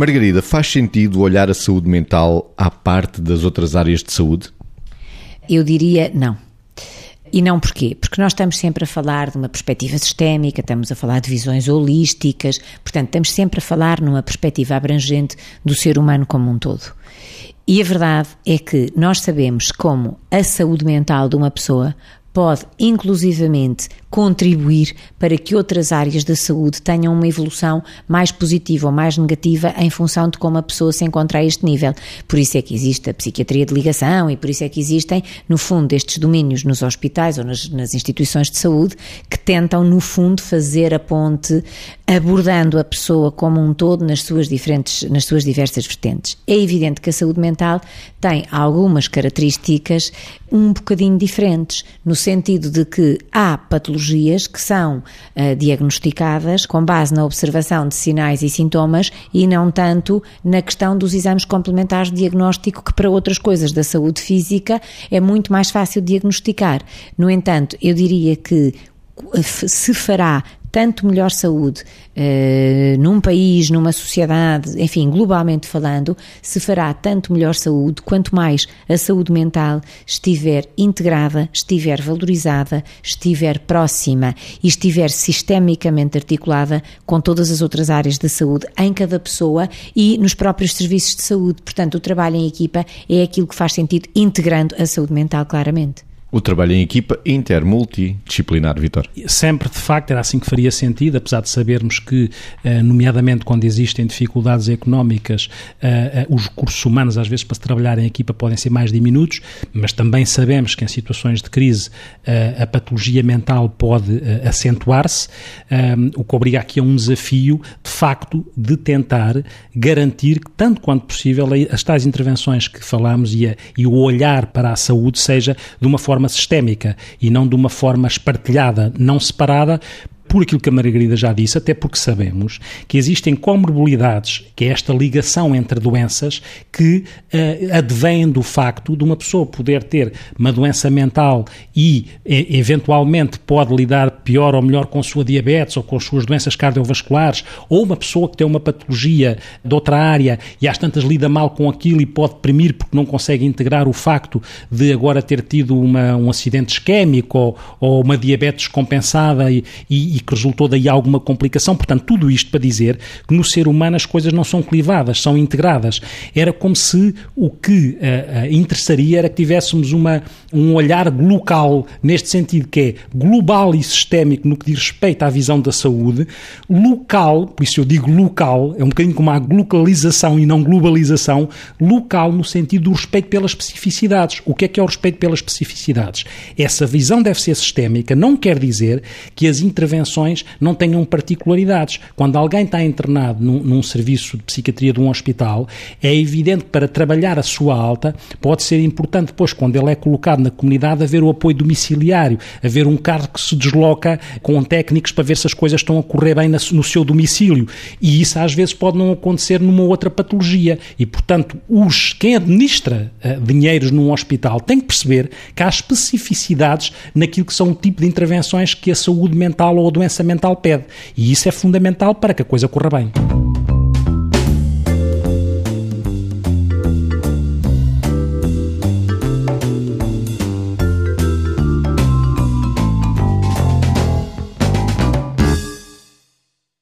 Margarida, faz sentido olhar a saúde mental à parte das outras áreas de saúde? Eu diria não. E não porquê? Porque nós estamos sempre a falar de uma perspectiva sistémica, estamos a falar de visões holísticas, portanto, estamos sempre a falar numa perspectiva abrangente do ser humano como um todo. E a verdade é que nós sabemos como a saúde mental de uma pessoa pode inclusivamente contribuir para que outras áreas da saúde tenham uma evolução mais positiva ou mais negativa em função de como a pessoa se encontra a este nível. Por isso é que existe a psiquiatria de ligação e por isso é que existem, no fundo, estes domínios nos hospitais ou nas, nas instituições de saúde que tentam, no fundo, fazer a ponte abordando a pessoa como um todo nas suas diferentes, nas suas diversas vertentes. É evidente que a saúde mental tem algumas características um bocadinho diferentes, no sentido de que há patologias que são uh, diagnosticadas com base na observação de sinais e sintomas e não tanto na questão dos exames complementares de diagnóstico, que para outras coisas da saúde física é muito mais fácil diagnosticar. No entanto, eu diria que se fará tanto melhor saúde uh, num país, numa sociedade, enfim, globalmente falando, se fará tanto melhor saúde quanto mais a saúde mental estiver integrada, estiver valorizada, estiver próxima e estiver sistemicamente articulada com todas as outras áreas da saúde em cada pessoa e nos próprios serviços de saúde. Portanto, o trabalho em equipa é aquilo que faz sentido integrando a saúde mental claramente. O trabalho em equipa inter-multidisciplinar, Vitor. Sempre, de facto, era assim que faria sentido, apesar de sabermos que, eh, nomeadamente quando existem dificuldades económicas, eh, eh, os recursos humanos, às vezes, para se trabalhar em equipa podem ser mais diminutos, mas também sabemos que em situações de crise a patologia mental pode acentuar-se, o que obriga aqui a um desafio, de facto, de tentar garantir que, tanto quanto possível, as tais intervenções que falamos e, a, e o olhar para a saúde seja de uma forma forma sistémica e não de uma forma espartilhada, não separada, por aquilo que a Margarida já disse, até porque sabemos que existem comorbilidades, que é esta ligação entre doenças, que uh, advém do facto de uma pessoa poder ter uma doença mental e, e, eventualmente, pode lidar pior ou melhor com a sua diabetes ou com as suas doenças cardiovasculares, ou uma pessoa que tem uma patologia de outra área e às tantas lida mal com aquilo e pode deprimir porque não consegue integrar o facto de agora ter tido uma, um acidente isquémico ou, ou uma diabetes compensada e, e que resultou daí alguma complicação. Portanto, tudo isto para dizer que no ser humano as coisas não são clivadas, são integradas. Era como se o que uh, uh, interessaria era que tivéssemos uma, um olhar local, neste sentido que é global e sistémico no que diz respeito à visão da saúde, local, por isso eu digo local, é um bocadinho como a localização e não globalização, local no sentido do respeito pelas especificidades. O que é que é o respeito pelas especificidades? Essa visão deve ser sistémica, não quer dizer que as intervenções não tenham particularidades. Quando alguém está internado num, num serviço de psiquiatria de um hospital, é evidente que para trabalhar a sua alta pode ser importante depois, quando ele é colocado na comunidade, haver o apoio domiciliário, haver um carro que se desloca com técnicos para ver se as coisas estão a correr bem no seu domicílio. E isso às vezes pode não acontecer numa outra patologia. E, portanto, os, quem administra uh, dinheiros num hospital tem que perceber que há especificidades naquilo que são o tipo de intervenções que a saúde mental ou a doença mental pede. E isso é fundamental para que a coisa corra bem.